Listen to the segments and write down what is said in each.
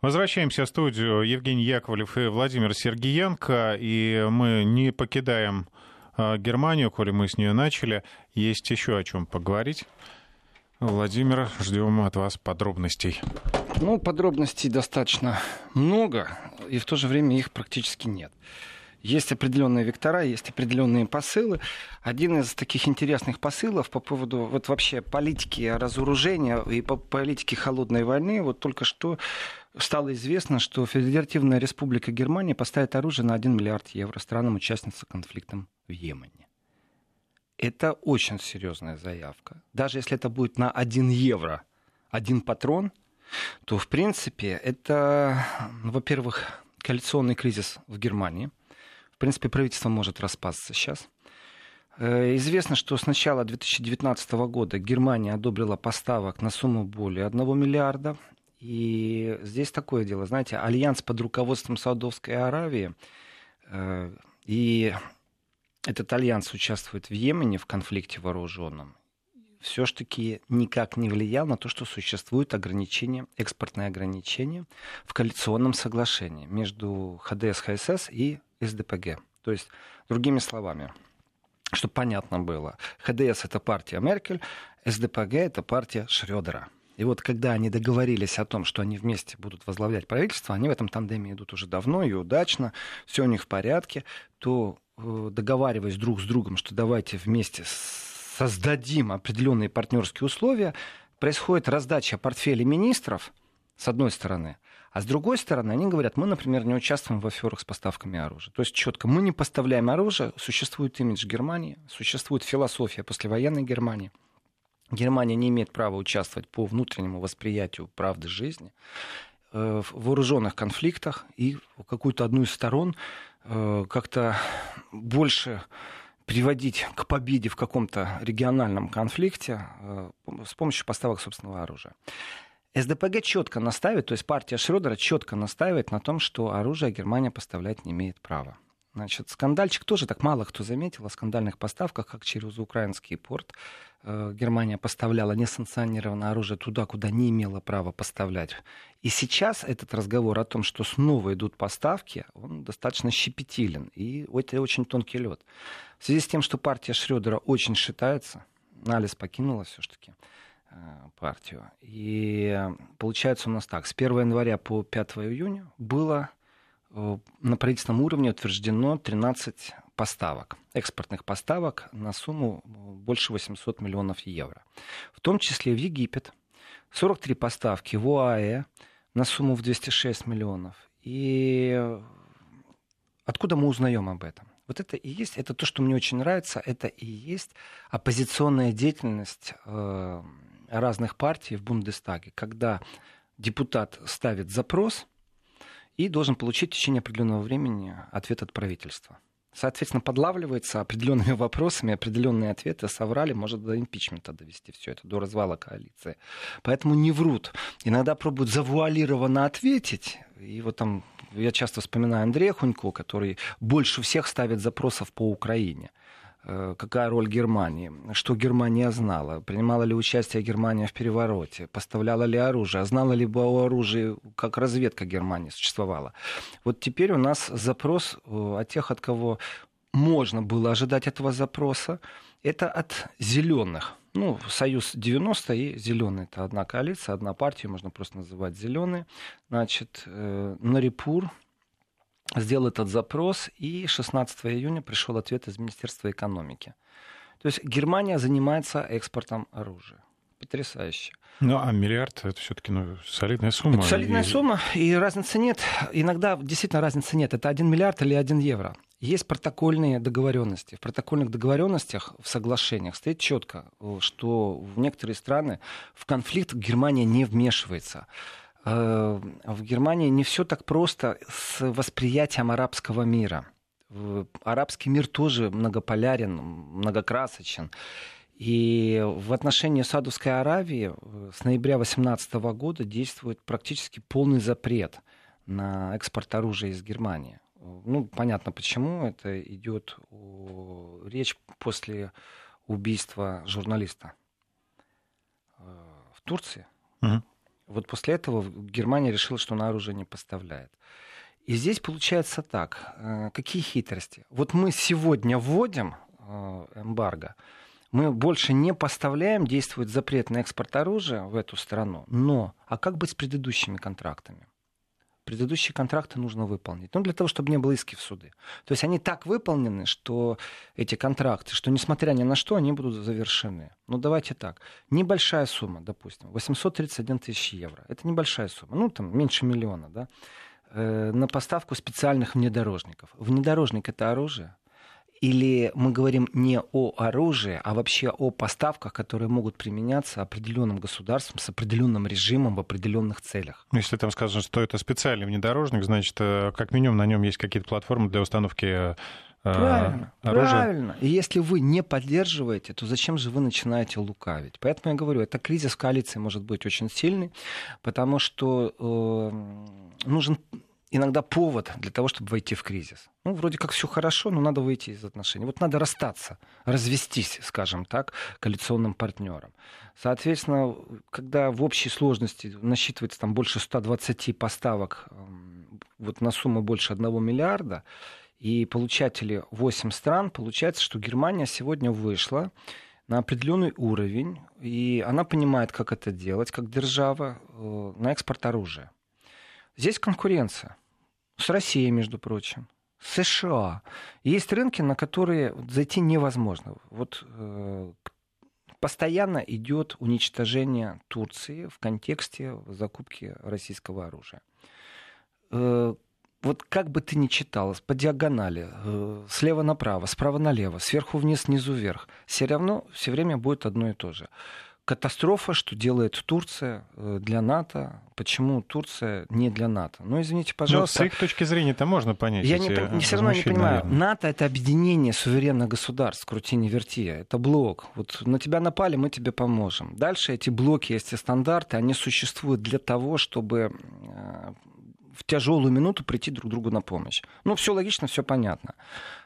Возвращаемся в студию. Евгений Яковлев и Владимир Сергиенко. И мы не покидаем а, Германию, коли мы с нее начали. Есть еще о чем поговорить. Владимир, ждем от вас подробностей. Ну, подробностей достаточно много, и в то же время их практически нет. Есть определенные вектора, есть определенные посылы. Один из таких интересных посылов по поводу вот вообще политики разоружения и по политике холодной войны, вот только что стало известно, что Федеративная Республика Германия поставит оружие на 1 миллиард евро странам-участницам конфликта в Йемене. Это очень серьезная заявка. Даже если это будет на 1 евро, один патрон, то, в принципе, это, во-первых, коалиционный кризис в Германии – в принципе, правительство может распасться сейчас. Э, известно, что с начала 2019 года Германия одобрила поставок на сумму более 1 миллиарда. И здесь такое дело, знаете, альянс под руководством Саудовской Аравии, э, и этот альянс участвует в Йемене в конфликте вооруженном, все ж таки никак не влиял на то, что существует ограничение, экспортное ограничение в коалиционном соглашении между ХДС, ХСС и СДПГ. То есть, другими словами, чтобы понятно было, ХДС это партия Меркель, СДПГ это партия Шредера. И вот когда они договорились о том, что они вместе будут возглавлять правительство, они в этом тандеме идут уже давно и удачно, все у них в порядке, то э, договариваясь друг с другом, что давайте вместе создадим определенные партнерские условия, происходит раздача портфелей министров, с одной стороны, а с другой стороны, они говорят, мы, например, не участвуем в аферах с поставками оружия. То есть четко, мы не поставляем оружие, существует имидж Германии, существует философия послевоенной Германии. Германия не имеет права участвовать по внутреннему восприятию правды жизни э, в вооруженных конфликтах и какую-то одну из сторон э, как-то больше приводить к победе в каком-то региональном конфликте э, с помощью поставок собственного оружия. СДПГ четко наставит, то есть партия Шрёдера четко настаивает на том, что оружие Германия поставлять не имеет права. Значит, скандальчик тоже так мало кто заметил о скандальных поставках, как через украинский порт. Э, Германия поставляла несанкционированное оружие туда, куда не имела права поставлять. И сейчас этот разговор о том, что снова идут поставки, он достаточно щепетилен. И это очень тонкий лед. В связи с тем, что партия Шредера очень считается, Налис покинула все-таки, партию. И получается у нас так, с 1 января по 5 июня было э, на правительственном уровне утверждено 13 поставок, экспортных поставок на сумму больше 800 миллионов евро. В том числе в Египет 43 поставки в ОАЭ на сумму в 206 миллионов. И откуда мы узнаем об этом? Вот это и есть, это то, что мне очень нравится, это и есть оппозиционная деятельность э, разных партий в Бундестаге, когда депутат ставит запрос и должен получить в течение определенного времени ответ от правительства. Соответственно, подлавливается определенными вопросами, определенные ответы соврали, может до импичмента довести все это, до развала коалиции. Поэтому не врут. Иногда пробуют завуалированно ответить. И вот там я часто вспоминаю Андрея Хунько, который больше всех ставит запросов по Украине. Э, какая роль Германии, что Германия знала, принимала ли участие Германия в перевороте, поставляла ли оружие, знала ли о оружии, как разведка Германии существовала. Вот теперь у нас запрос э, от тех, от кого можно было ожидать этого запроса, это от зеленых. Ну, Союз 90 и зеленый. Это одна коалиция, одна партия, можно просто называть зеленые. Значит, э, Нарипур, сделал этот запрос, и 16 июня пришел ответ из Министерства экономики. То есть Германия занимается экспортом оружия. Потрясающе. Ну, а миллиард это все-таки ну, солидная сумма. Это солидная и... сумма, и разницы нет. Иногда действительно разницы нет. Это 1 миллиард или 1 евро. Есть протокольные договоренности. В протокольных договоренностях, в соглашениях стоит четко, что в некоторые страны в конфликт Германия не вмешивается. Э, в Германии не все так просто с восприятием арабского мира. Арабский мир тоже многополярен, многокрасочен. И в отношении Саудовской Аравии э, с ноября 2018 года действует практически полный запрет на экспорт оружия из Германии. Ну, понятно почему. Это идет речь после убийства журналиста э, в Турции. Uh-huh Вот после этого Германия решила, что она оружие не поставляет. И здесь получается так. Э, какие хитрости? Вот мы сегодня вводим э, эмбарго, мы больше не поставляем, действует запрет на экспорт оружия в эту страну. Но, а как быть с предыдущими контрактами? Предыдущие контракты нужно выполнить. Ну, для того, чтобы не было иски в суды. То есть они так выполнены, что эти контракты, что несмотря ни на что, они будут завершены. Ну, давайте так. Небольшая сумма, допустим, 831 тысяч евро. Это небольшая сумма. Ну, там, меньше миллиона, да? Э, на поставку специальных внедорожников. Внедорожник это оружие. Или мы говорим не о оружии, а вообще о поставках, которые могут применяться определенным государством с определенным режимом в определенных целях. Если там сказано, что это специальный внедорожник, значит, э, как минимум на нем есть какие-то платформы для установки э, Правильно, оружия. правильно. И если вы не поддерживаете, то зачем же вы начинаете лукавить? Поэтому я говорю, это кризис коалиции может быть очень сильный, потому что э, нужен иногда повод для того, чтобы войти в кризис. Ну, вроде как все хорошо, но надо выйти из отношений. Вот надо расстаться, развестись, скажем так, коалиционным партнером. Соответственно, когда в общей сложности насчитывается там больше 120 поставок эм, вот на сумму больше 1 миллиарда, и получатели 8 стран, получается, что Германия сегодня вышла на определенный уровень, и она понимает, как это делать, как держава, э, на экспорт оружия. Здесь конкуренция. С Россией, между прочим. С США. Есть рынки, на которые зайти невозможно. Вот э, постоянно идет уничтожение Турции в контексте закупки российского оружия. Э, вот как бы ты ни читал, по диагонали, э, слева направо, справа налево, сверху вниз, снизу вверх, все равно все время будет одно и то же катастрофа, что делает Турция э, для НАТО. Почему Турция не для НАТО? Ну, извините, ну, пожалуйста. Но с их точки зрения это можно понять. Я не, не, все равно не понимаю. Наверное. НАТО — это объединение суверенных государств, крути не верти. Это блок. Вот на тебя напали, мы тебе поможем. Дальше эти блоки, эти стандарты, они существуют для того, чтобы э, в тяжелую минуту прийти друг другу на помощь. Ну, все логично, все понятно.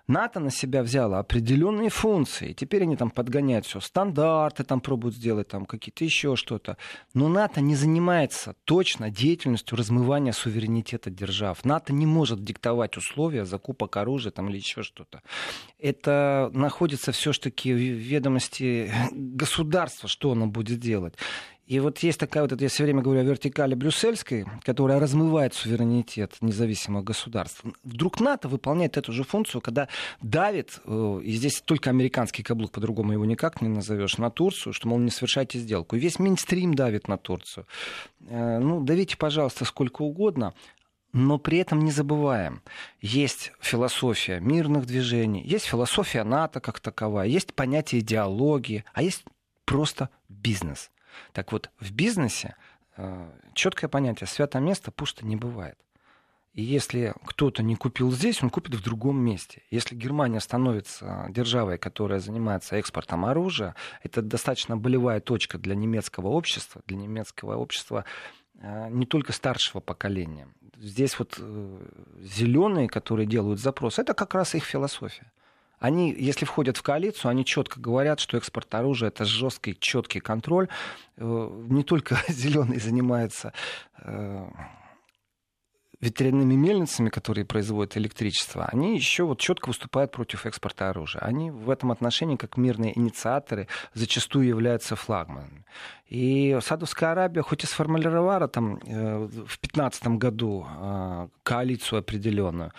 НАТО на себя взяло определенные функции. Теперь они там подгоняют все, стандарты там пробуют сделать, там какие-то еще что-то. Но НАТО не занимается точно деятельностью размывания суверенитета держав. НАТО не может диктовать условия закупок оружия там, или еще что-то. Это находится все-таки в ведомости государства, что оно будет делать. И вот есть такая вот, я все время говорю о вертикали брюссельской, которая размывает суверенитет независимых государств. Вдруг НАТО выполняет эту же функцию, когда давит, э, и здесь только американский каблук, по-другому его никак не назовешь, на Турцию, что, мол, не совершайте сделку. И весь Минстрим давит на Турцию. Э, ну, давите, пожалуйста, сколько угодно, но при этом не забываем, есть философия мирных движений, есть философия НАТО как таковая, есть понятие идеологии, а есть просто бизнес. Так вот, в бизнесе э, четкое понятие святое место пусто не бывает. И если кто-то не купил здесь, он купит в другом месте. Если Германия становится державой, которая занимается экспортом оружия, это достаточно болевая точка для немецкого общества, для немецкого общества э, не только старшего поколения. Здесь вот э, зеленые, которые делают запрос, это как раз их философия. Они, если входят в коалицию, они четко говорят, что экспорт оружия это жесткий, четкий контроль. Э, не только зеленые занимаются э, ветряными мельницами, которые производят электричество, они еще вот четко выступают против экспорта оружия. Они в этом отношении, как мирные инициаторы, зачастую являются флагманами. И Саудовская Аравия, хоть и сформулировала там э, в 2015 году коалицию определенную,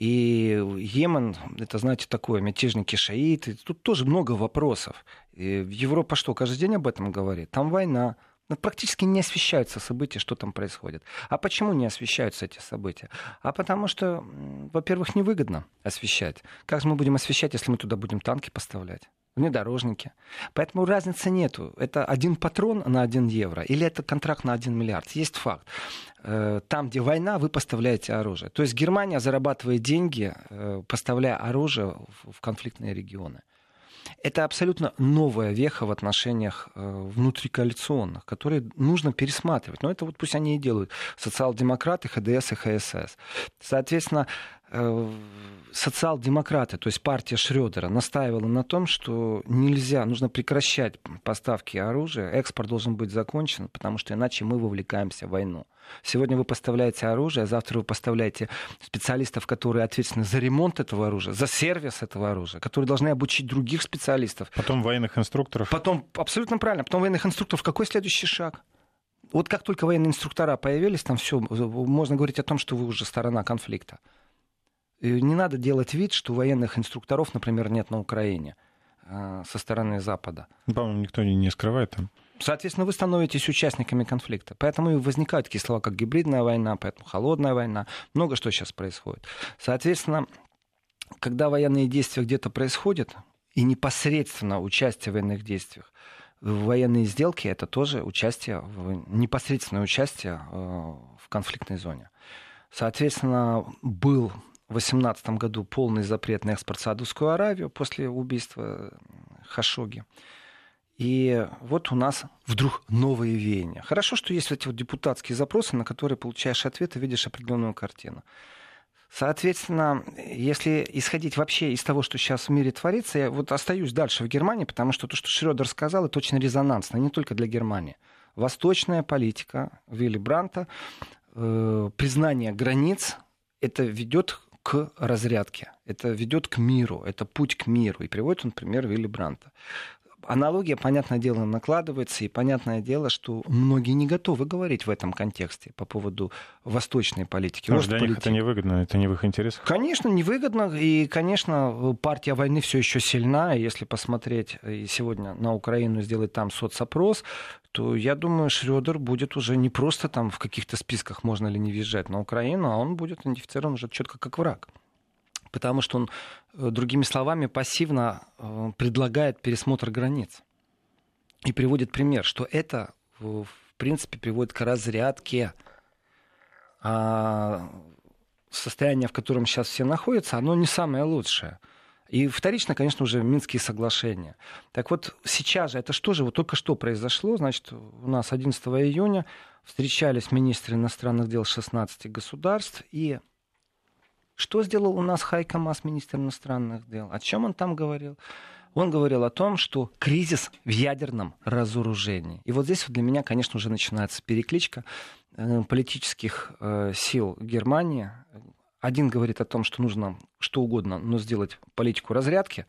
и Йемен, это, знаете, такое, мятежники шаиты. Тут тоже много вопросов. И Европа что, каждый день об этом говорит? Там война. Но практически не освещаются события, что там происходит. А почему не освещаются эти события? А потому что, во-первых, невыгодно освещать. Как мы будем освещать, если мы туда будем танки поставлять? Внедорожники. Поэтому разницы нету. Это один патрон на один евро или это контракт на один миллиард. Есть факт. Э, там, где война, вы поставляете оружие. То есть Германия зарабатывает деньги, э, поставляя оружие в конфликтные регионы. Это абсолютно новая веха в отношениях э, внутрикоалиционных, которые нужно пересматривать. Но это вот пусть они и делают. Социал-демократы, ХДС и ХСС. Соответственно, социал-демократы, то есть партия Шредера, настаивала на том, что нельзя, нужно прекращать поставки оружия, экспорт должен быть закончен, потому что иначе мы вовлекаемся в войну. Сегодня вы поставляете оружие, а завтра вы поставляете специалистов, которые ответственны за ремонт этого оружия, за сервис этого оружия, которые должны обучить других специалистов. Потом военных инструкторов. Потом, абсолютно правильно, потом военных инструкторов. Какой следующий шаг? Вот как только военные инструктора появились, там все, можно говорить о том, что вы уже сторона конфликта. И не надо делать вид, что военных инструкторов, например, нет на Украине а, со стороны Запада. Ну, по-моему, никто не, скрывает там. Соответственно, вы становитесь участниками конфликта. Поэтому и возникают такие слова, как гибридная война, поэтому холодная война. Много что сейчас происходит. Соответственно, когда военные действия где-то происходят, и непосредственно участие в военных действиях, военные сделки это тоже участие, непосредственное участие э, в конфликтной зоне. Соответственно, был 2018 году полный запрет на экспорт в Саудовскую Аравию после убийства Хашоги. И вот у нас вдруг новые веяния. Хорошо, что есть эти вот депутатские запросы, на которые получаешь ответы, видишь определенную картину. Соответственно, если исходить вообще из того, что сейчас в мире творится, я вот остаюсь дальше в Германии, потому что то, что Шредер сказал, это очень резонансно, не только для Германии. Восточная политика Вилли Бранта, э, признание границ, это ведет к разрядке, это ведет к миру, это путь к миру. И приводит он пример Вилли Бранта аналогия, понятное дело, накладывается, и понятное дело, что многие не готовы говорить в этом контексте по поводу восточной политики. Может, для политики. них это невыгодно, это не в их интересах? Конечно, невыгодно, и, конечно, партия войны все еще сильна, если посмотреть и сегодня на Украину, сделать там соцопрос, то я думаю, Шредер будет уже не просто там в каких-то списках можно ли не въезжать на Украину, а он будет идентифицирован уже четко как враг потому что он, э, другими словами, пассивно э, предлагает пересмотр границ. И приводит пример, что это, в принципе, приводит к разрядке. А состояние, в котором сейчас все находятся, оно не самое лучшее. И вторично, конечно, уже Минские соглашения. Так вот, сейчас же, это что же, вот только что произошло, значит, у нас 11 июня встречались министры иностранных дел 16 государств, и что сделал у нас Хайка Мас, министр иностранных дел? О чем он там говорил? Он говорил о том, что кризис в ядерном разоружении. И вот здесь вот для меня, конечно, уже начинается перекличка э, политических э, сил Германии. Один говорит о том, что нужно что угодно, но сделать политику разрядки.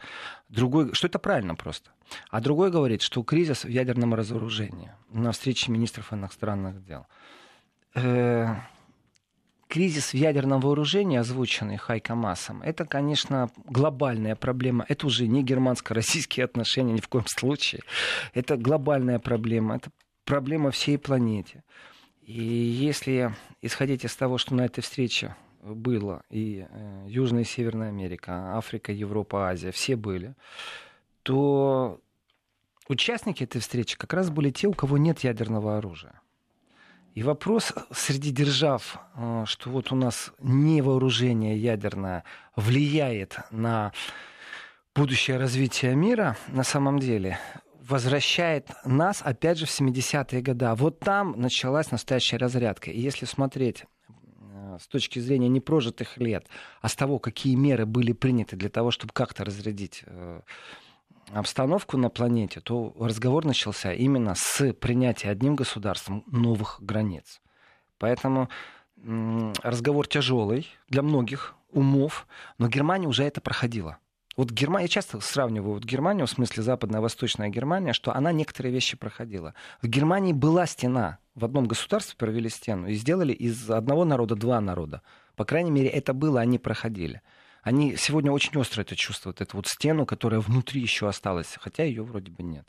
Другой, что это правильно просто. А другой говорит, что кризис в ядерном разоружении на встрече министров иностранных дел. Э, кризис в ядерном вооружении, озвученный Хайка Массом, это, конечно, глобальная проблема. Это уже не германско-российские отношения ни в коем случае. Это глобальная проблема. Это проблема всей планете. И если исходить из того, что на этой встрече было и э, Южная и Северная Америка, Африка, Европа, Азия, все были, то участники этой встречи как раз были те, у кого нет ядерного оружия. И вопрос среди держав, э, что вот у нас не вооружение ядерное влияет на будущее развитие мира, на самом деле возвращает нас опять же в 70-е годы. А вот там началась настоящая разрядка. И если смотреть э, с точки зрения непрожитых лет, а с того, какие меры были приняты для того, чтобы как-то разрядить э, обстановку на планете, то разговор начался именно с принятия одним государством новых границ. Поэтому разговор тяжелый для многих умов, но Германия уже это проходила. Вот Германия, я часто сравниваю вот Германию, в смысле западная, восточная Германия, что она некоторые вещи проходила. В Германии была стена. В одном государстве провели стену и сделали из одного народа два народа. По крайней мере, это было, они проходили они сегодня очень остро это чувствуют, эту вот стену, которая внутри еще осталась, хотя ее вроде бы нет.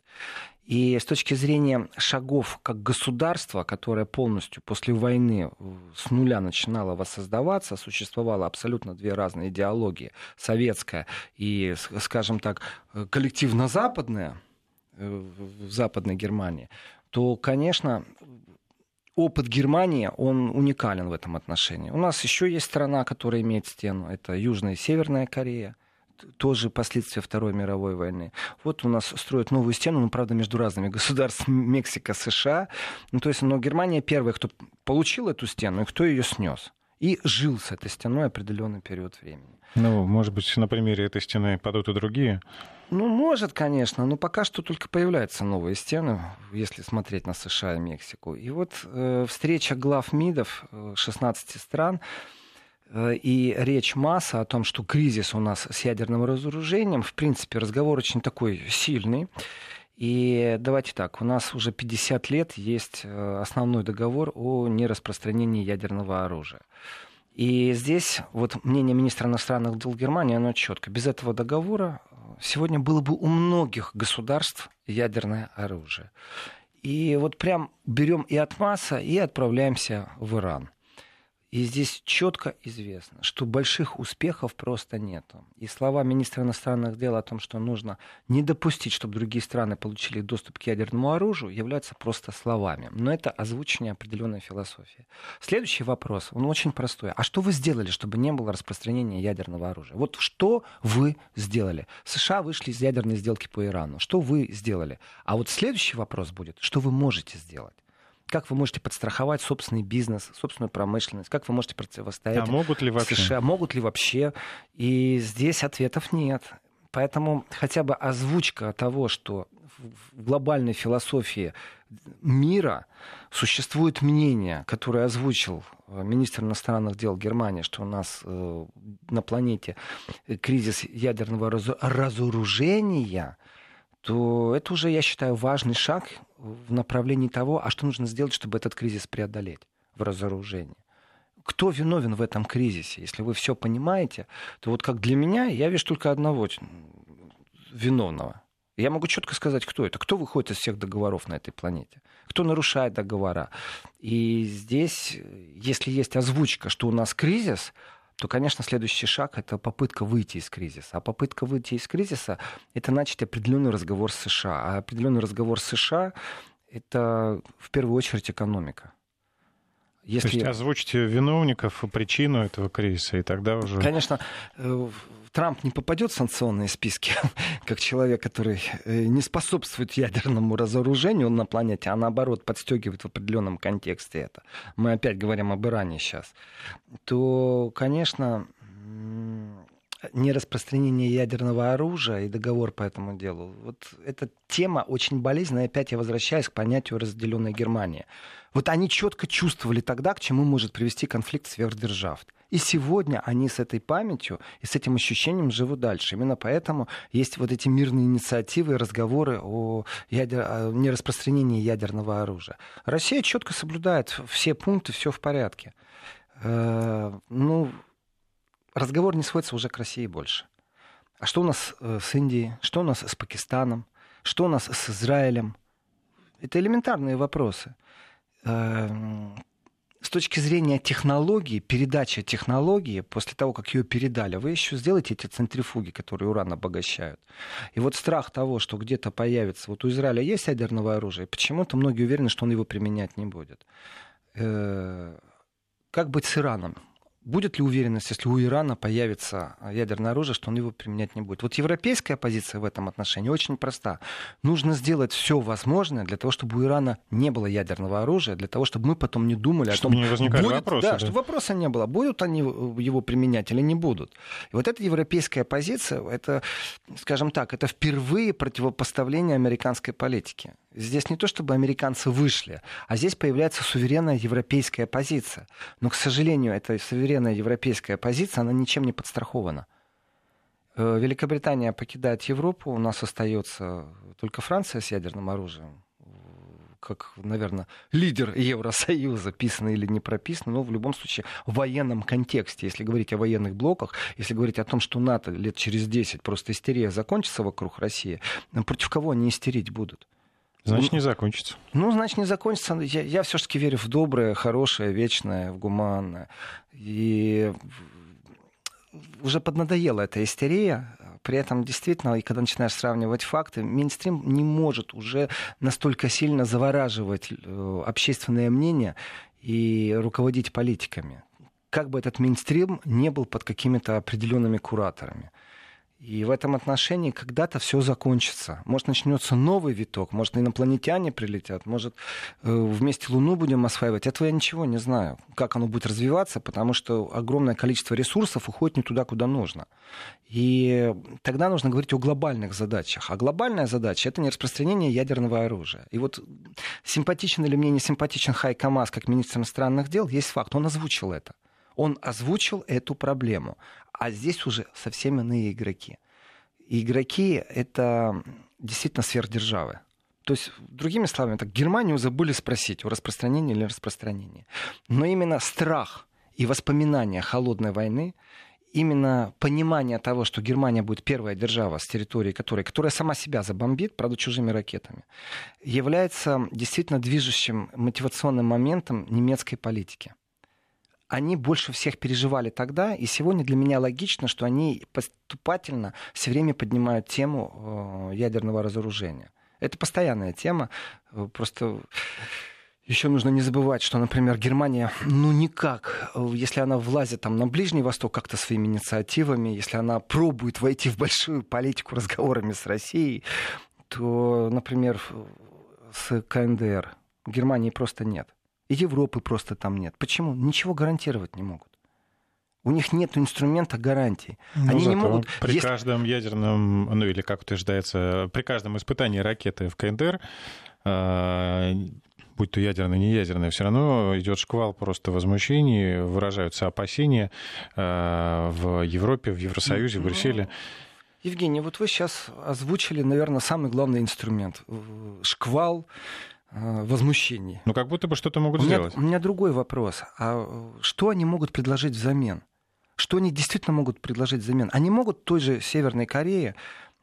И с точки зрения шагов как государства, которое полностью после войны с нуля начинало воссоздаваться, существовало абсолютно две разные идеологии, советская и, скажем так, коллективно-западная э, в Западной Германии, то, конечно, опыт Германии, он уникален в этом отношении. У нас еще есть страна, которая имеет стену. Это Южная и Северная Корея. Тоже последствия Второй мировой войны. Вот у нас строят новую стену, ну, правда, между разными государствами, Мексика, США. Ну, то есть, но Германия первая, кто получил эту стену и кто ее снес. и жил с этой стеной определенный период времени. Ну, может быть, на примере этой стены падут и другие? Ну, может, конечно, но пока что только появляются новые стены, если смотреть на США и Мексику. И вот э, встреча глав МИДов 16 э, стран э, и речь масса о том, что кризис у нас с ядерным разоружением, в принципе, разговор очень такой сильный. И давайте так, у нас уже 50 лет есть э, основной договор о нераспространении ядерного оружия. И здесь вот мнение министра иностранных дел Германии, оно четко. Без этого договора сегодня было бы у многих государств ядерное оружие. И вот прям берем и от масса, и отправляемся в Иран. И здесь четко известно, что больших успехов просто нет. И слова министра иностранных дел о том, что нужно не допустить, чтобы другие страны получили доступ к ядерному оружию, являются просто словами. Но это озвучение определенной философии. Следующий вопрос, он очень простой. А что вы сделали, чтобы не было распространения ядерного оружия? Вот что вы сделали? США вышли из ядерной сделки по Ирану. Что вы сделали? А вот следующий вопрос будет, что вы можете сделать? Как вы можете подстраховать собственный бизнес, собственную промышленность? Как вы можете противостоять а могут ли вообще? США? Могут ли вообще? И здесь ответов нет. Поэтому хотя бы озвучка того, что в глобальной философии мира существует мнение, которое озвучил э, министр иностранных дел Германии, что у нас э, на планете кризис ядерного разоружения, то это уже, я считаю, важный шаг в направлении того, а что нужно сделать, чтобы этот кризис преодолеть в разоружении. Кто виновен в этом кризисе? Если вы все понимаете, то вот как для меня, я вижу только одного виновного. Я могу четко сказать, кто это. Кто выходит из всех договоров на этой планете? Кто нарушает договора? И здесь, если есть озвучка, что у нас кризис, то, конечно, следующий шаг — это попытка выйти из кризиса. А попытка выйти из кризиса — это начать определенный разговор с США. А определенный разговор с США — это в первую очередь экономика. Если... То есть озвучите виновников, причину этого кризиса, и тогда уже... Конечно, э, Трамп не попадет в санкционные списки, как человек, который э, не способствует ядерному разоружению на планете, а наоборот подстегивает в определенном контексте это. Мы опять говорим об Иране сейчас. То, конечно, нераспространение ядерного оружия и договор по этому делу. Вот эта тема очень болезненная. Опять я возвращаюсь к понятию разделенной Германии. Вот они четко чувствовали тогда, к чему может привести конфликт сверхдержав. И сегодня они с этой памятью и с этим ощущением живут дальше. Именно поэтому есть вот эти мирные инициативы и разговоры о, ядер... о нераспространении ядерного оружия. Россия четко соблюдает все пункты, все в порядке. Э, ну, разговор не сводится уже к России больше. А что у нас э, с Индией? Что у нас с Пакистаном? Что у нас с Израилем? Это элементарные вопросы. С точки зрения технологии, передачи технологии, после того, как ее передали, вы еще сделаете эти центрифуги, которые уран обогащают. И вот страх того, что где-то появится... Вот у Израиля есть ядерное оружие, почему-то многие уверены, что он его применять не будет. Э, как быть с Ираном? Будет ли уверенность, если у Ирана появится ядерное оружие, что он его применять не будет? Вот европейская позиция в этом отношении очень проста. Нужно сделать все возможное для того, чтобы у Ирана не было ядерного оружия, для того, чтобы мы потом не думали чтобы о том, не возникали будет, вопросы. Да, да, чтобы вопроса не было, будут они его применять или не будут. И вот эта европейская позиция, это, скажем так, это впервые противопоставление американской политике. Здесь не то, чтобы американцы вышли, а здесь появляется суверенная европейская позиция. Но, к сожалению, эта суверенная европейская позиция, она ничем не подстрахована. Э, Великобритания покидает Европу, у нас остается только Франция с ядерным оружием, как, наверное, лидер Евросоюза, писанный или не прописанный, но в любом случае в военном контексте, если говорить о военных блоках, если говорить о том, что НАТО лет через 10 просто истерия закончится вокруг России, против кого они истерить будут? Значит, не закончится. Ну, значит, не закончится. Я, я все-таки верю в доброе, хорошее, вечное, в гуманное. И уже поднадоела эта истерия. При этом действительно, и когда начинаешь сравнивать факты, мейнстрим не может уже настолько сильно завораживать э, общественное мнение и руководить политиками. Как бы этот мейнстрим не был под какими-то определенными кураторами. И в этом отношении когда-то все закончится. Может, начнется новый виток, может, инопланетяне прилетят, может, э, вместе Луну будем осваивать. Этого я ничего не знаю, как оно будет развиваться, потому что огромное количество ресурсов уходит не туда, куда нужно. И тогда нужно говорить о глобальных задачах. А глобальная задача — это не распространение ядерного оружия. И вот симпатичен или мне не симпатичен Хайка Мас как министр иностранных дел, есть факт, он озвучил это. Он озвучил эту проблему. А здесь уже совсем иные игроки. Игроки — это действительно сверхдержавы. То есть, другими словами, так, Германию забыли спросить о распространении или распространении. Но именно страх и воспоминания холодной войны, именно понимание того, что Германия будет первая держава с территории которой, которая сама себя забомбит, правда, чужими ракетами, является действительно движущим мотивационным моментом немецкой политики они больше всех переживали тогда, и сегодня для меня логично, что они поступательно все время поднимают тему э, ядерного разоружения. Это постоянная тема, э, просто еще нужно не забывать, что, например, Германия, ну никак, э, если она влазит там на Ближний Восток как-то своими инициативами, если она пробует войти в большую политику разговорами с Россией, то, например, с КНДР Германии просто нет. И Европы просто там нет. Почему? Ничего гарантировать не могут. У них нет инструмента гарантий. Ну, Они не могут. При есть... каждом ядерном, ну или как утверждается, при каждом испытании ракеты в КНДР, э, будь то ядерная, не ядерная, все равно идет шквал просто возмущений, выражаются опасения э, в Европе, в Евросоюзе, в Брюсселе. Евгений, вот вы сейчас озвучили, наверное, самый главный инструмент. Шквал Э, возмущений. Ну, как будто бы что-то могут у меня, сделать. У меня другой вопрос. А что они могут предложить взамен? Что они действительно могут предложить взамен? Они могут той же Северной Корее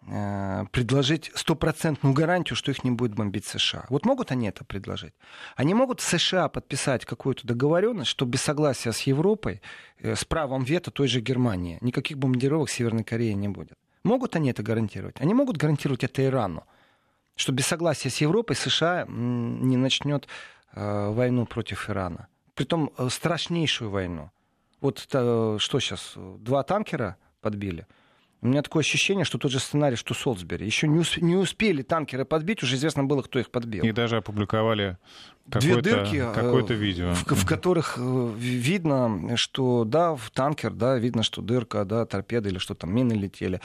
э, предложить стопроцентную гарантию, что их не будет бомбить США. Вот могут они это предложить? Они могут США подписать какую-то договоренность, что без согласия с Европой, э, с правом вето той же Германии, никаких бомбардировок Северной Кореи не будет. Могут они это гарантировать? Они могут гарантировать это Ирану что без согласия с Европой США не начнет э, войну против Ирана. Притом э, страшнейшую войну. Вот это, что сейчас, два танкера подбили – у меня такое ощущение, что тот же сценарий, что Солсбери. Еще не, усп- не успели танкеры подбить, уже известно было, кто их подбил. И даже опубликовали Две дырки, э, какое-то видео. В, в которых э, видно, что да, в танкер, да, видно, что дырка, да, торпеда или что там, мины летели.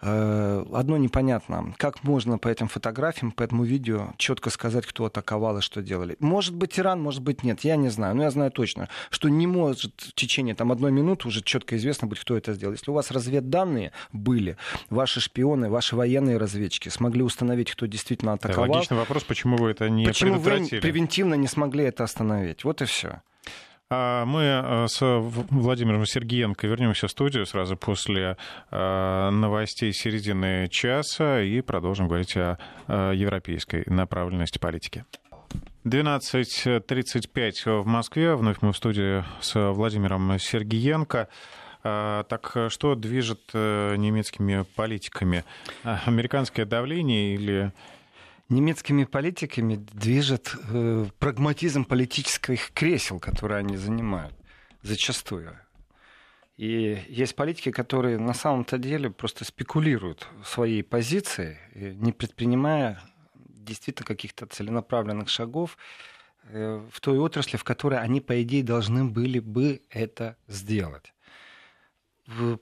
Э, одно непонятно, как можно по этим фотографиям, по этому видео четко сказать, кто атаковал и что делали. Может быть Иран, может быть нет, я не знаю. Но я знаю точно, что не может в течение там, одной минуты уже четко известно быть, кто это сделал. Если у вас разведданные были, ваши шпионы, ваши военные разведчики смогли установить, кто действительно атаковал. Да, логичный вопрос, почему вы это не почему предотвратили? Вы превентивно не смогли это остановить. Вот и все. А мы э, с Владимиром Сергеенко вернемся в студию сразу после э, новостей середины часа и продолжим говорить о европейской направленности политики. 12.35 в Москве. Вновь мы в студии с Владимиром Сергеенко. А, так что движет э, немецкими политиками? Американское давление или немецкими политиками движет э, прагматизм политических кресел, которые они занимают зачастую. И есть политики, которые на самом-то деле просто спекулируют своей позицией, не предпринимая действительно каких-то целенаправленных шагов э, в той отрасли, в которой они, по идее, должны были бы это сделать.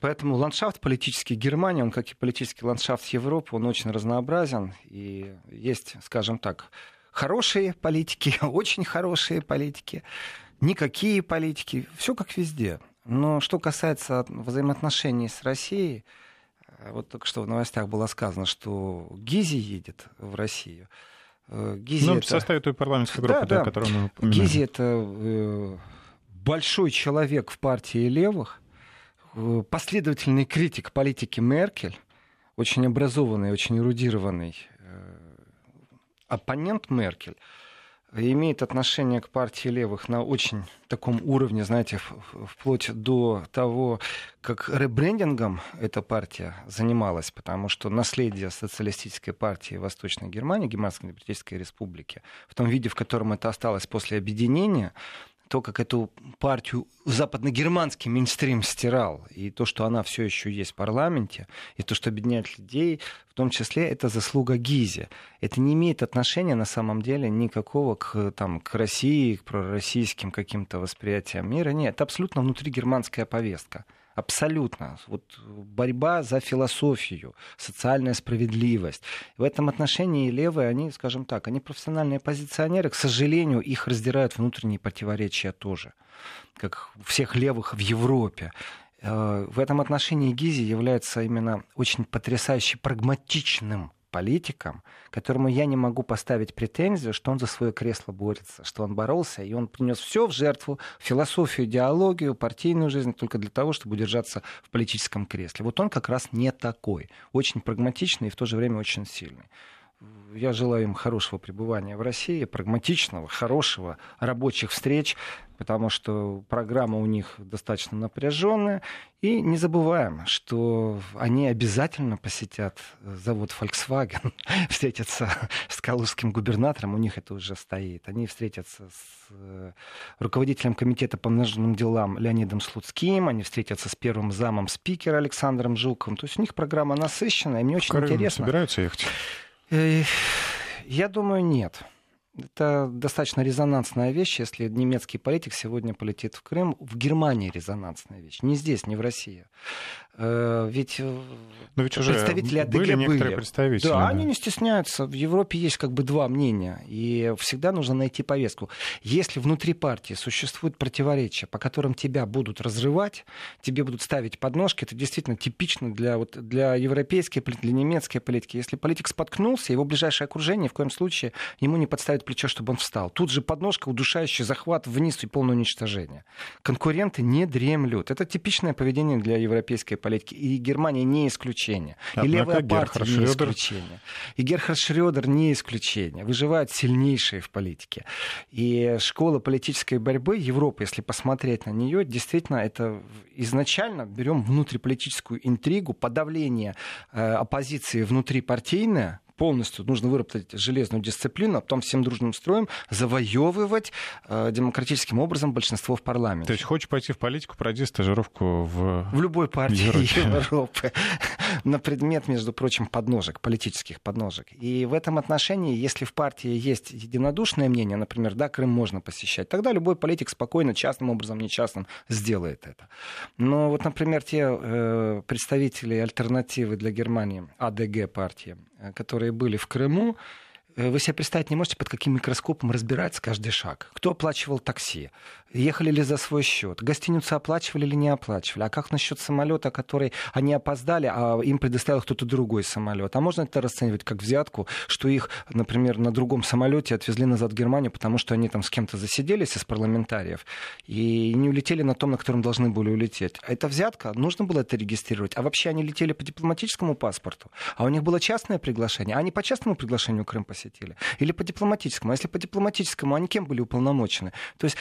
Поэтому ландшафт политический Германии, он как и политический ландшафт Европы, он очень разнообразен. И есть, скажем так, хорошие политики, очень хорошие политики, никакие политики, все как везде. Но что касается взаимоотношений с Россией, э, вот только что в новостях было сказано, что Гизи едет в Россию. Э, Гизи ну, это... в составе той парламентской группы, да, да, да. которую мы упоминаем. Гизи это э, большой человек в партии левых, последовательный критик политики Меркель, очень образованный, очень эрудированный э, оппонент Меркель, имеет отношение к партии левых на очень таком уровне, знаете, вплоть до того, как ребрендингом эта партия занималась, потому что наследие социалистической партии Восточной Германии, Германской Демократической Республики, в том виде, в котором это осталось после объединения, то, как эту партию западногерманский мейнстрим стирал, и то, что она все еще есть в парламенте, и то, что объединяет людей, в том числе это заслуга Гизи. Это не имеет отношения на самом деле никакого к, там, к России, к пророссийским каким-то восприятиям мира. Нет, это абсолютно внутригерманская повестка. Абсолютно. Вот борьба за философию, социальная справедливость. В этом отношении левые, они, скажем так, они профессиональные позиционеры. К сожалению, их раздирают внутренние противоречия тоже, как всех левых в Европе. Э, в этом отношении Гизи является именно очень потрясающе прагматичным политиком, которому я не могу поставить претензию, что он за свое кресло борется, что он боролся, и он принес все в жертву, философию, идеологию, партийную жизнь только для того, чтобы удержаться в политическом кресле. Вот он как раз не такой, очень прагматичный и в то же время очень сильный я желаю им хорошего пребывания в России, прагматичного, хорошего, рабочих встреч, потому что программа у них достаточно напряженная. И не забываем, что они обязательно посетят завод Volkswagen, встретятся с калужским губернатором, у них это уже стоит. Они встретятся с э, руководителем комитета по множественным делам Леонидом Слуцким, они встретятся с первым замом спикера Александром Жуковым. То есть у них программа насыщенная, и мне очень Крым интересно. собираются ехать? Э, я думаю, нет. Это достаточно резонансная вещь, если немецкий политик сегодня полетит в Крым. В Германии резонансная вещь. Не здесь, не в России. Э, ведь, э, Но ведь уже представители АДГ были некоторые были. представители. Да, да. они не стесняются. В Европе есть как бы два мнения, и всегда нужно найти повестку. Если внутри партии существуют противоречия, по которым тебя будут разрывать, тебе будут ставить подножки, это действительно типично для, вот, для европейской для немецкой политики. Если политик споткнулся, его ближайшее окружение в коем случае ему не подставит плечо, чтобы он встал. Тут же подножка, удушающий захват вниз и полное уничтожение. Конкуренты не дремлют. Это типичное поведение для европейской политики. И Германия не исключение. Однако и левая партия Герхард не Шрёдер- исключение. И Герхард Шрёдер не исключение. Выживают сильнейшие в политике. И школа политической борьбы Европы, если посмотреть на нее, действительно, это изначально берем внутриполитическую интригу, подавление э, оппозиции внутрипартийное, полностью нужно выработать железную дисциплину, а потом всем дружным строем завоевывать э, демократическим образом большинство в парламенте. То есть хочешь пойти в политику, пройди стажировку в... В любой партии Европе. Европы. На предмет, между прочим, подножек, политических подножек. И в этом отношении, если в партии есть единодушное мнение, например, да, Крым можно посещать, тогда любой политик спокойно, частным образом, не частным, сделает это. Но вот, например, те э, представители альтернативы для Германии, АДГ партии, которые были в Крыму, э, вы себе представить не можете, под каким микроскопом разбирается каждый шаг. Кто оплачивал такси? Ехали ли за свой счет? Гостиницу оплачивали или не оплачивали? А как насчет самолета, который они опоздали, а им предоставил кто-то другой самолет? А можно это расценивать как взятку, что их, например, на другом самолете отвезли назад в Германию, потому что они там с кем-то засиделись из парламентариев и не улетели на том, на котором должны были улететь. Это взятка, нужно было это регистрировать. А вообще они летели по дипломатическому паспорту, а у них было частное приглашение. А они по частному приглашению Крым посетили? Или по дипломатическому? А если по дипломатическому, они кем были уполномочены? То есть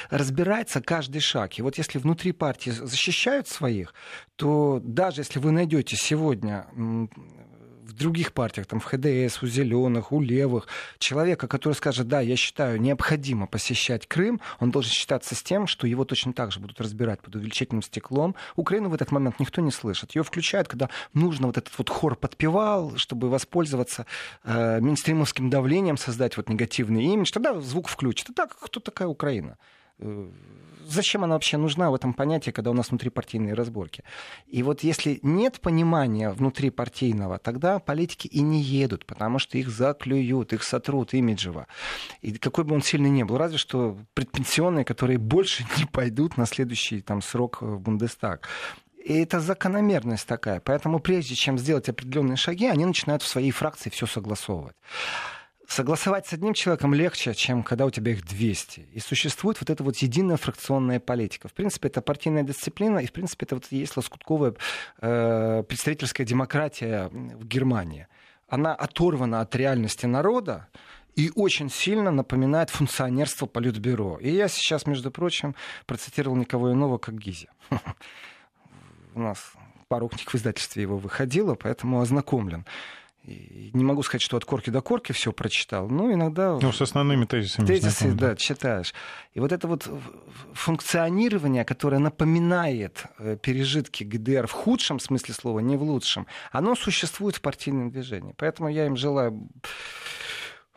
разбирается каждый шаг. И вот если внутри партии защищают своих, то даже если вы найдете сегодня в других партиях, там в ХДС, у зеленых, у левых, человека, который скажет, да, я считаю, необходимо посещать Крым, он должен считаться с тем, что его точно так же будут разбирать под увеличительным стеклом. Украину в этот момент никто не слышит. Ее включают, когда нужно вот этот вот хор подпевал, чтобы воспользоваться э, мейнстримовским давлением, создать вот негативный имидж. Тогда звук включит. И так, кто такая Украина? Зачем она вообще нужна в этом понятии, когда у нас внутрипартийные разборки? И вот если нет понимания внутрипартийного, тогда политики и не едут, потому что их заклюют, их сотрут имиджево. И какой бы он сильный не был, разве что предпенсионные, которые больше не пойдут на следующий там, срок в Бундестаг. И это закономерность такая. Поэтому прежде чем сделать определенные шаги, они начинают в своей фракции все согласовывать. Согласовать с одним человеком легче, чем когда у тебя их 200. И существует вот эта вот единая фракционная политика. В принципе, это партийная дисциплина, и, в принципе, это вот есть лоскутковая э, представительская демократия в Германии. Она оторвана от реальности народа, и очень сильно напоминает функционерство Политбюро. И я сейчас, между прочим, процитировал никого иного, как Гизи. У нас пару книг в издательстве его выходило, поэтому ознакомлен. Не могу сказать, что от корки до корки все прочитал, но иногда... Ну, с основными тезисами. Тезисы, знакомы. да, читаешь. И вот это вот функционирование, которое напоминает э, пережитки ГДР в худшем смысле слова, не в лучшем, оно существует в партийном движении. Поэтому я им желаю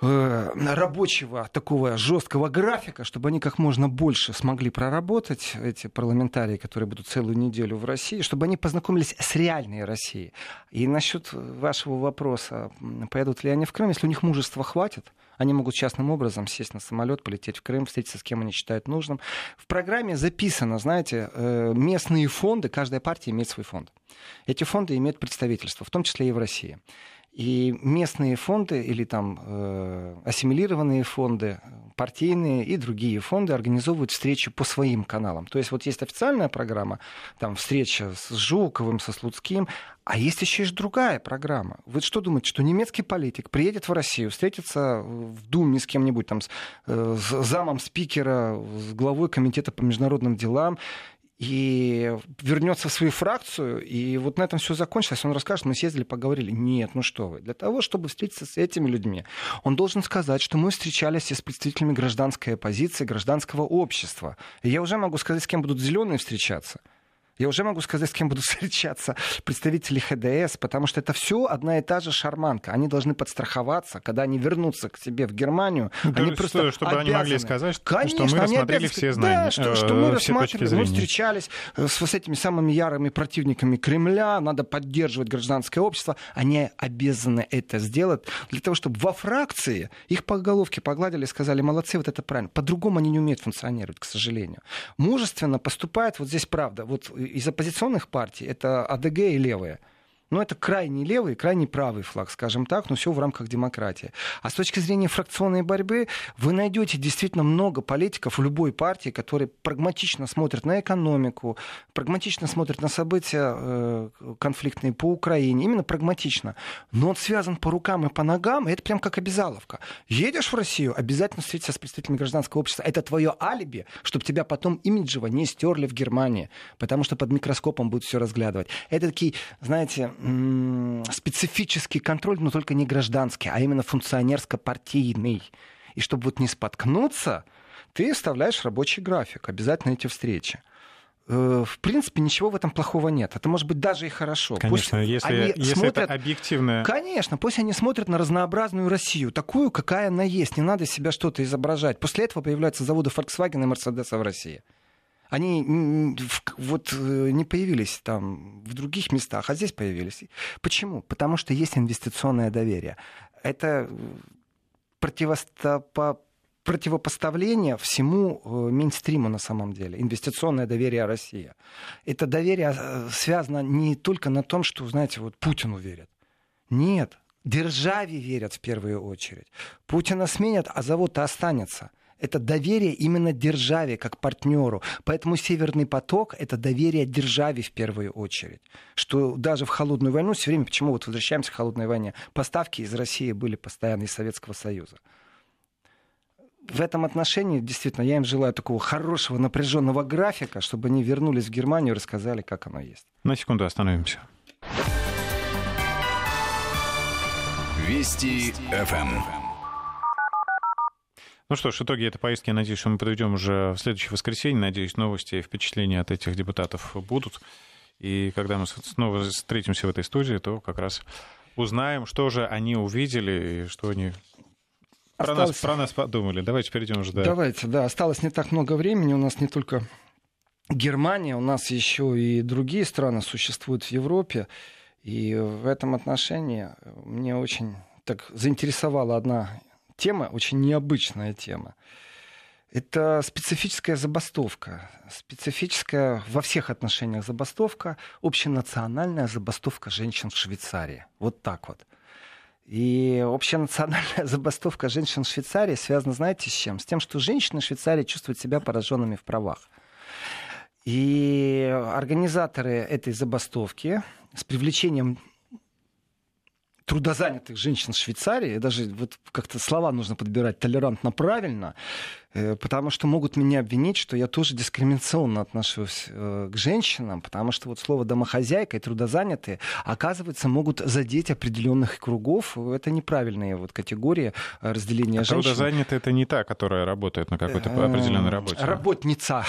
рабочего такого жесткого графика, чтобы они как можно больше смогли проработать, эти парламентарии, которые будут целую неделю в России, чтобы они познакомились с реальной Россией. И насчет вашего вопроса, поедут ли они в Крым, если у них мужества хватит, они могут частным образом сесть на самолет, полететь в Крым, встретиться с кем они считают нужным. В программе записано, знаете, э, местные фонды, каждая партия имеет свой фонд. Эти фонды имеют представительство, в том числе и в России. И местные фонды или там э, ассимилированные фонды, партийные и другие фонды организовывают встречи по своим каналам. То есть вот есть официальная программа, там встреча с Жуковым, со Слуцким, а есть еще и другая программа. Вы что думаете, что немецкий политик приедет в Россию, встретится в Думе с кем-нибудь, там, с, э, с замом спикера, с главой комитета по международным делам, и вернется в свою фракцию, и вот на этом все закончилось. Он расскажет, мы съездили, поговорили. Нет, ну что вы. Для того, чтобы встретиться с этими людьми, он должен сказать, что мы встречались с представителями гражданской оппозиции, гражданского общества. И я уже могу сказать, с кем будут зеленые встречаться. Я уже могу сказать, с кем будут встречаться представители ХДС, потому что это все одна и та же шарманка. Они должны подстраховаться, когда они вернутся к себе в Германию. Ну, они просто чтобы обязаны. они могли сказать, Конечно, что мы рассмотрели опять... все знания, да, что, что мы рассматривали, мы встречались э, с, с этими самыми ярыми противниками Кремля, надо поддерживать гражданское общество. Они обязаны это сделать для того, чтобы во фракции их по головке погладили и сказали, молодцы, вот это правильно. По-другому они не умеют функционировать, к сожалению. Мужественно поступает, вот здесь правда, вот из оппозиционных партий это АДГ и левые. Ну, это крайне левый, крайне правый флаг, скажем так, но все в рамках демократии. А с точки зрения фракционной борьбы, вы найдете действительно много политиков в любой партии, которые прагматично смотрят на экономику, прагматично смотрят на события э, конфликтные по Украине, именно прагматично. Но он связан по рукам и по ногам, и это прям как обязаловка. Едешь в Россию, обязательно встретиться с представителями гражданского общества. Это твое алиби, чтобы тебя потом имиджево не стерли в Германии, потому что под микроскопом будут все разглядывать. Это такие, знаете, специфический контроль, но только не гражданский, а именно функционерско-партийный. И чтобы вот не споткнуться, ты вставляешь рабочий график, обязательно эти встречи э, в принципе, ничего в этом плохого нет. Это может быть даже и хорошо. Конечно, пусть если, они если смотрят... это объективное... Конечно, пусть они смотрят на разнообразную Россию, такую, какая она есть. Не надо себя что-то изображать. После этого появляются заводы Volkswagen и Mercedes в России. Они вот э, не появились там в других местах, а здесь появились. Почему? Потому что есть инвестиционное доверие. Это противостопо противопоставление всему э, мейнстриму на самом деле. Инвестиционное доверие России. Это доверие э, связано не только на том, что, знаете, вот Путину верят. Нет, державе верят в первую очередь. Путина сменят, а завод-то останется это доверие именно державе как партнеру. Поэтому Северный поток — это доверие державе в первую очередь. Что даже в холодную войну все время, почему вот возвращаемся к холодной войне, поставки из России были постоянно из Советского Союза. В этом отношении, действительно, я им желаю такого хорошего напряженного графика, чтобы они вернулись в Германию и рассказали, как оно есть. На секунду остановимся. Вести ФМ. Ну что ж, итоги этой поездки, я надеюсь, что мы подведем уже в следующее воскресенье. Надеюсь, новости и впечатления от этих депутатов будут. И когда мы снова встретимся в этой студии, то как раз узнаем, что же они увидели и что они про, Осталось... нас, про нас подумали. Давайте перейдем уже. Да. Давайте, да. Осталось не так много времени. У нас не только Германия, у нас еще и другие страны существуют в Европе. И в этом отношении мне очень так заинтересовала одна тема, очень необычная тема. Это специфическая забастовка. Специфическая во всех отношениях забастовка. Общенациональная забастовка женщин в Швейцарии. Вот так вот. И общенациональная забастовка женщин в Швейцарии связана, знаете, с чем? С тем, что женщины в Швейцарии чувствуют себя пораженными в правах. И организаторы этой забастовки с привлечением трудозанятых женщин в Швейцарии, даже вот как-то слова нужно подбирать толерантно правильно, Э, потому что могут меня обвинить, что я тоже дискриминационно отношусь э, к женщинам, потому что вот слово домохозяйка и трудозанятые, оказывается, могут задеть определенных кругов. Это неправильная вот категория э, разделения а женщин. Трудозанятая это не та, которая работает на какой-то определенной работе. Работница.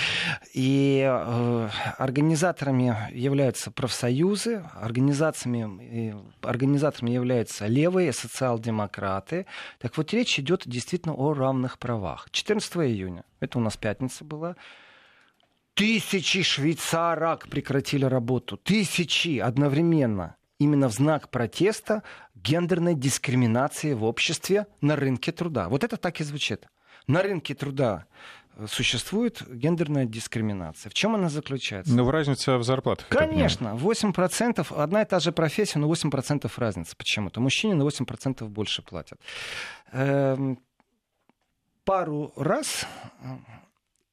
И организаторами являются профсоюзы, организациями, организаторами являются левые социал-демократы. Так вот, речь идет действительно о равных правах делах. 14 июня, это у нас пятница была, тысячи швейцарок прекратили работу. Тысячи одновременно. Именно в знак протеста гендерной дискриминации в обществе на рынке труда. Вот это так и звучит. На рынке труда существует гендерная дискриминация. В чем она заключается? Ну, в разнице в зарплатах. Конечно, 8%, одна и та же профессия, но 8% разница почему-то. Мужчине на 8% больше платят. Эм, пару раз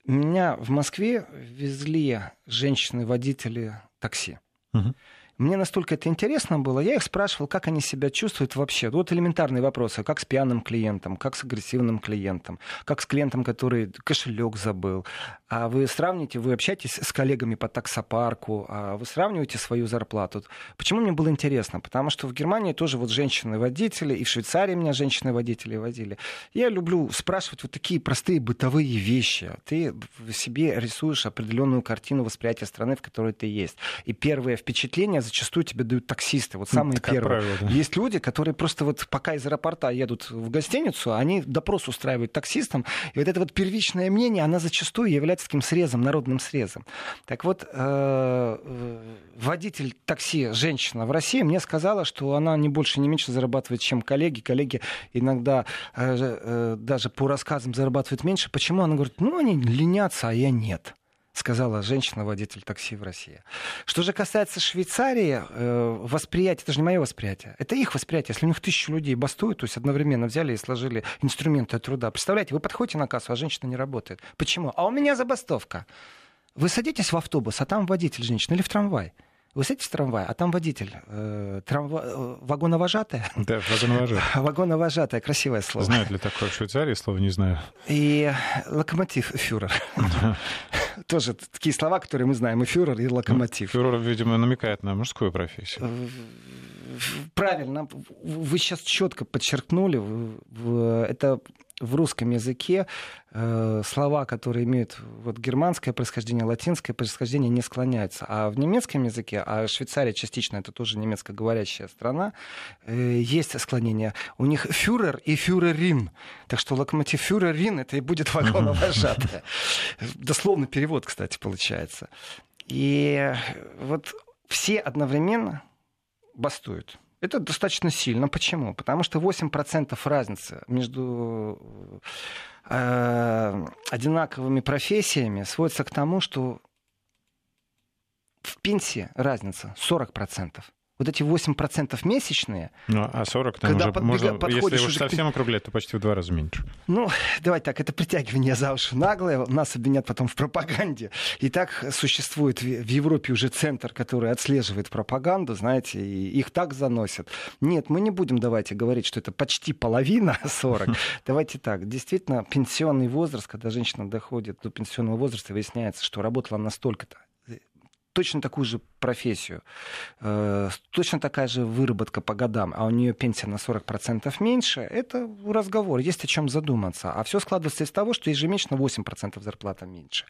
меня в Москве везли женщины-водители такси. Угу. Мне настолько это интересно было, я их спрашивал, как они себя чувствуют вообще. Вот элементарные вопросы, как с пьяным клиентом, как с агрессивным клиентом, как с клиентом, который кошелек забыл. А вы сравните, вы общаетесь с коллегами по таксопарку, а вы сравниваете свою зарплату. Почему мне было интересно? Потому что в Германии тоже вот женщины-водители, и в Швейцарии меня женщины-водители водили. Я люблю спрашивать вот такие простые бытовые вещи. Ты в себе рисуешь определенную картину восприятия страны, в которой ты есть. И первое впечатление зачастую тебе дают таксисты, вот самые как первые. Правило, да. Есть люди, которые просто вот пока из аэропорта едут в гостиницу, они допрос устраивают таксистам, и вот это вот первичное мнение, она зачастую является таким срезом, народным срезом. Так вот, э, э, водитель такси, женщина в России, мне сказала, что она не больше, не меньше зарабатывает, чем коллеги. Коллеги иногда э, даже по рассказам зарабатывают меньше. Почему? Она говорит, ну, они ленятся, а я нет сказала женщина-водитель такси в России. Что же касается Швейцарии, э, восприятие, это же не мое восприятие, это их восприятие. Если у них тысячу людей бастуют, то есть одновременно взяли и сложили инструменты труда. Представляете, вы подходите на кассу, а женщина не работает. Почему? А у меня забастовка. Вы садитесь в автобус, а там водитель женщина или в трамвай. Вы садитесь в трамвай, а там водитель. Э, трамва... Э, вагоновожатая? Да, вагоновожатая. Вагоновожатая, красивое слово. Знают ли такое в Швейцарии, слово не знаю. И локомотив фюрер. Тоже такие слова, которые мы знаем, и фюрер, и локомотив. Фюрер, видимо, намекает на мужскую профессию. Правильно. Вы сейчас четко подчеркнули. Это в русском языке э, слова, которые имеют вот, германское происхождение, латинское происхождение, не склоняются. А в немецком языке, а Швейцария частично это тоже немецкоговорящая страна, э, есть склонение. У них фюрер и фюрерин. Так что локомотив фюрерин это и будет вагоновожатая. Дословный перевод, кстати, получается. И вот все одновременно бастуют. Это достаточно сильно. Почему? Потому что 8% разницы между э, одинаковыми профессиями сводится к тому, что в пенсии разница 40% вот эти 8% месячные... Ну, а 40 там уже подбега, можно, если уж совсем округлять, то почти в два раза меньше. Ну, давайте так, это притягивание за уши наглое, нас обвинят потом в пропаганде. И так существует в Европе уже центр, который отслеживает пропаганду, знаете, и их так заносят. Нет, мы не будем, давайте, говорить, что это почти половина 40. Давайте так, действительно, пенсионный возраст, когда женщина доходит до пенсионного возраста, выясняется, что работала настолько-то точно такую же профессию, э, точно такая же выработка по годам, а у нее пенсия на 40% меньше, это разговор, есть о чем задуматься. А все складывается из того, что ежемесячно 8% зарплата меньше.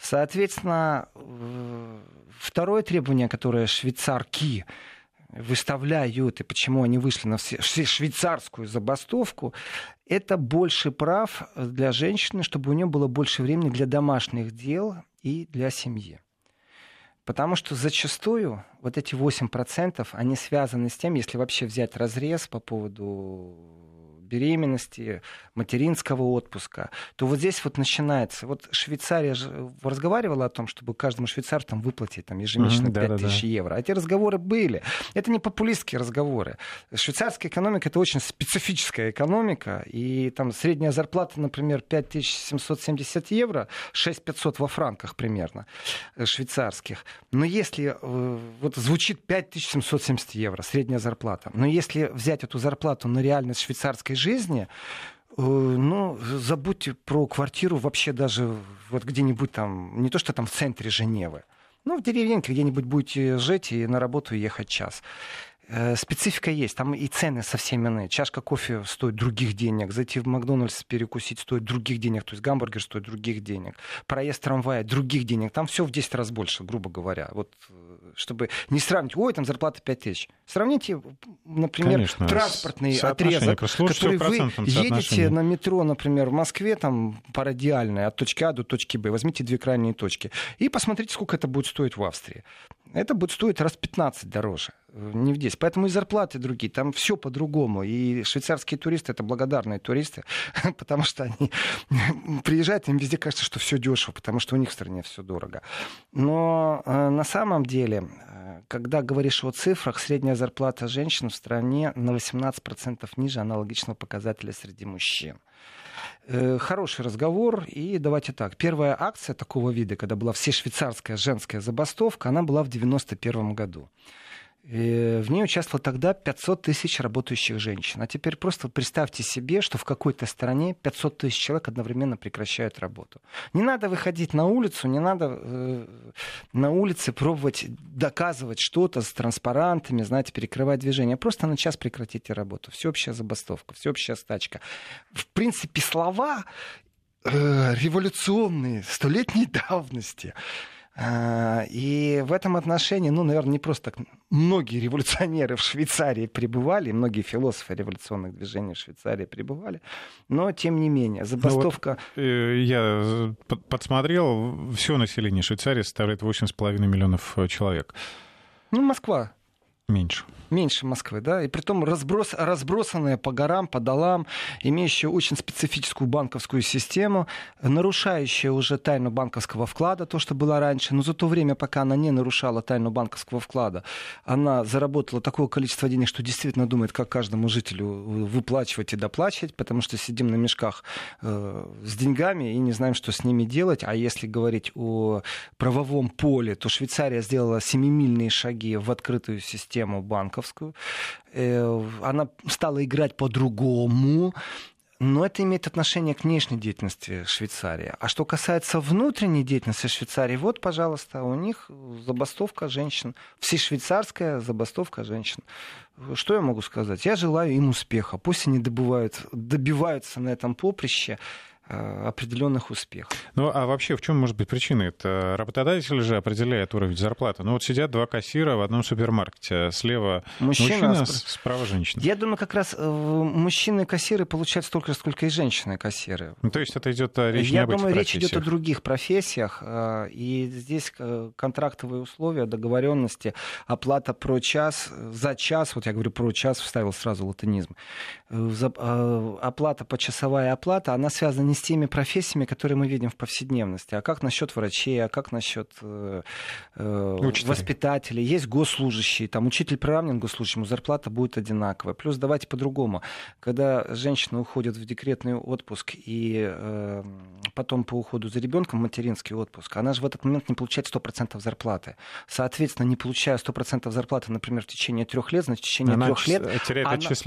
Соответственно, э, второе требование, которое швейцарки выставляют, и почему они вышли на швейцарскую забастовку, это больше прав для женщины, чтобы у нее было больше времени для домашних дел и для семьи. Потому что зачастую вот эти 8%, они связаны с тем, если вообще взять разрез по поводу беременности, материнского отпуска, то вот здесь вот начинается. Вот Швейцария же разговаривала о том, чтобы каждому швейцару там выплатить там, ежемесячно mm-hmm, 5 тысяч евро. А эти разговоры были. Это не популистские разговоры. Швейцарская экономика — это очень специфическая экономика, и там средняя зарплата, например, 5770 евро, 6500 во франках примерно э, швейцарских. Но если э, вот звучит 5770 евро, средняя зарплата, но если взять эту зарплату на реальность швейцарской жизни, э, ну, забудьте про квартиру вообще даже вот где-нибудь там, не то что там в центре Женевы, ну, в деревеньке где-нибудь будете жить и на работу ехать час. Э, специфика есть, там и цены совсем иные. Чашка кофе стоит других денег, зайти в Макдональдс перекусить стоит других денег, то есть гамбургер стоит других денег, проезд трамвая других денег, там все в 10 раз больше, грубо говоря. Вот, э, чтобы не сравнить, ой, там зарплата 5 тысяч. Сравните, например, Конечно, транспортный отрезок, который вы едете на метро, например, в Москве, там, по радиальной, от точки А до точки Б, возьмите две крайние точки, и посмотрите, сколько это будет стоить в Австрии это будет стоить раз 15 дороже, не в 10. Поэтому и зарплаты другие, там все по-другому. И швейцарские туристы это благодарные туристы, потому что они приезжают, им везде кажется, что все дешево, потому что у них в стране все дорого. Но э, на самом деле, э, когда говоришь о цифрах, средняя зарплата женщин в стране на 18% ниже аналогичного показателя среди мужчин. Э, хороший разговор. И давайте так. Первая акция такого вида, когда была всешвейцарская женская забастовка, она была в 91 году. И в ней участвовало тогда 500 тысяч работающих женщин. А теперь просто представьте себе, что в какой-то стране 500 тысяч человек одновременно прекращают работу. Не надо выходить на улицу, не надо э, на улице пробовать доказывать что-то с транспарантами, знаете, перекрывать движение. Просто на час прекратите работу. Всеобщая забастовка, всеобщая стачка. В принципе, слова э, революционные, столетней давности. А, и в этом отношении, ну, наверное, не просто так. Многие революционеры в Швейцарии пребывали, многие философы революционных движений в Швейцарии пребывали, но тем не менее, забастовка... Ну вот, э, я подсмотрел, все население Швейцарии составляет 8,5 миллионов э, человек. Ну, Москва. Меньше меньше Москвы, да, и притом разброс, разбросанная по горам, по долам, имеющая очень специфическую банковскую систему, нарушающая уже тайну банковского вклада, то, что было раньше, но за то время, пока она не нарушала тайну банковского вклада, она заработала такое количество денег, что действительно думает, как каждому жителю выплачивать и доплачивать, потому что сидим на мешках э, с деньгами и не знаем, что с ними делать, а если говорить о правовом поле, то Швейцария сделала семимильные шаги в открытую систему банков, банковскую. Э, она стала играть по-другому. Но это имеет отношение к внешней деятельности Швейцарии. А что касается внутренней деятельности Швейцарии, вот, пожалуйста, у них забастовка женщин. Всешвейцарская забастовка женщин. Что я могу сказать? Я желаю им успеха. Пусть они добывают, добиваются на этом поприще определенных успехов. Ну, а вообще в чем может быть причина? Это работодатель же определяет уровень зарплаты. Ну, вот сидят два кассира в одном супермаркете. Слева мужчина, мужчина справа женщина. Я думаю, как раз э, мужчины-кассиры получают столько же, сколько и женщины-кассиры. Ну, то есть это идет э, речь Я не думаю, речь идет о других профессиях. И здесь контрактовые условия, договоренности, оплата про час, за час, вот я говорю про час, вставил сразу латынизм. Оплата, почасовая оплата, она связана не с теми профессиями, которые мы видим в повседневности. А как насчет врачей, а как насчет э, э, воспитателей? Есть госслужащие, там учитель приравнен к госслужащему, зарплата будет одинаковая. Плюс давайте по-другому. Когда женщина уходит в декретный отпуск и э, потом по уходу за ребенком материнский отпуск, она же в этот момент не получает 100% зарплаты. Соответственно, не получая 100% зарплаты, например, в течение трех лет, значит, в течение она трех лет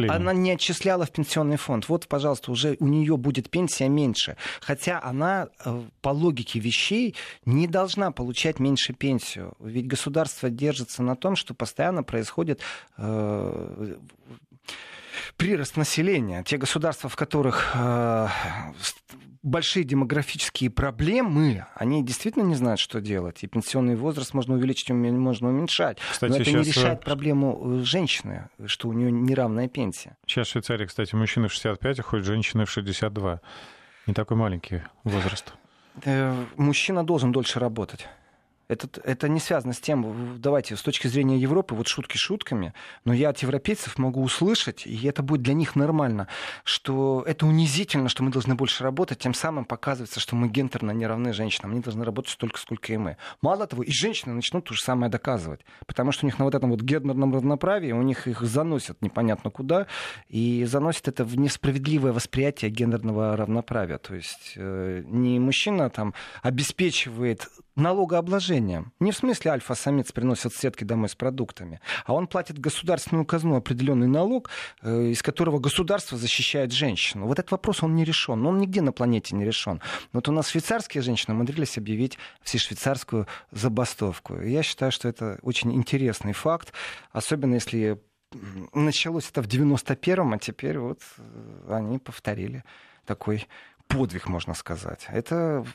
она, она не отчисляла в пенсионный фонд. Вот, пожалуйста, уже у нее будет пенсия меньше меньше. Хотя она э, по логике вещей не должна получать меньше пенсию. Ведь государство держится на том, что постоянно происходит э, прирост населения. Те государства, в которых э, большие демографические проблемы, они действительно не знают, что делать. И пенсионный возраст можно увеличить, можно уменьшать. Кстати, Но это не решает проблему э, женщины, что у нее неравная пенсия. Сейчас в Швейцарии, кстати, мужчины в 65, а ходят женщины в 62. Не такой маленький возраст. Э, мужчина должен дольше работать. Это, это не связано с тем, давайте, с точки зрения Европы, вот шутки шутками, но я от европейцев могу услышать, и это будет для них нормально, что это унизительно, что мы должны больше работать, тем самым показывается, что мы гендерно не равны женщинам, они должны работать столько, сколько и мы. Мало того, и женщины начнут то же самое доказывать, потому что у них на вот этом вот гендерном равноправии, у них их заносят непонятно куда, и заносят это в несправедливое восприятие гендерного равноправия. То есть э, не мужчина там обеспечивает налогообложением. Не в смысле альфа-самец приносит сетки домой с продуктами, а он платит государственную казну определенный налог, э, из которого государство защищает женщину. Вот этот вопрос, он не решен. Но он нигде на планете не решен. Вот у нас швейцарские женщины умудрились объявить всешвейцарскую забастовку. Я считаю, что это очень интересный факт, особенно если началось это в 91-м, а теперь вот э, они повторили такой подвиг, можно сказать. Это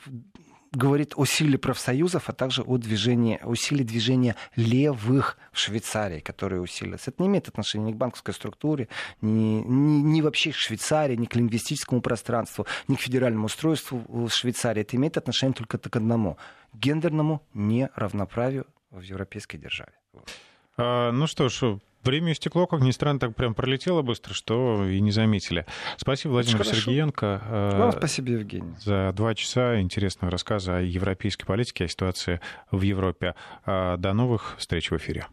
говорит о силе профсоюзов, а также о, движении, о силе движения левых в Швейцарии, которые усилились. Это не имеет отношения ни к банковской структуре, ни, ни, ни вообще к Швейцарии, ни к лингвистическому пространству, ни к федеральному устройству в Швейцарии. Это имеет отношение только к одному — гендерному неравноправию в европейской державе. А, ну что ж, Время истекло, как ни странно, так прям пролетело быстро, что и не заметили. Спасибо, Владимир Сергеенко. Э, Вам спасибо, Евгений. За два часа интересного рассказа о европейской политике, о ситуации в Европе. Э, до новых встреч в эфире.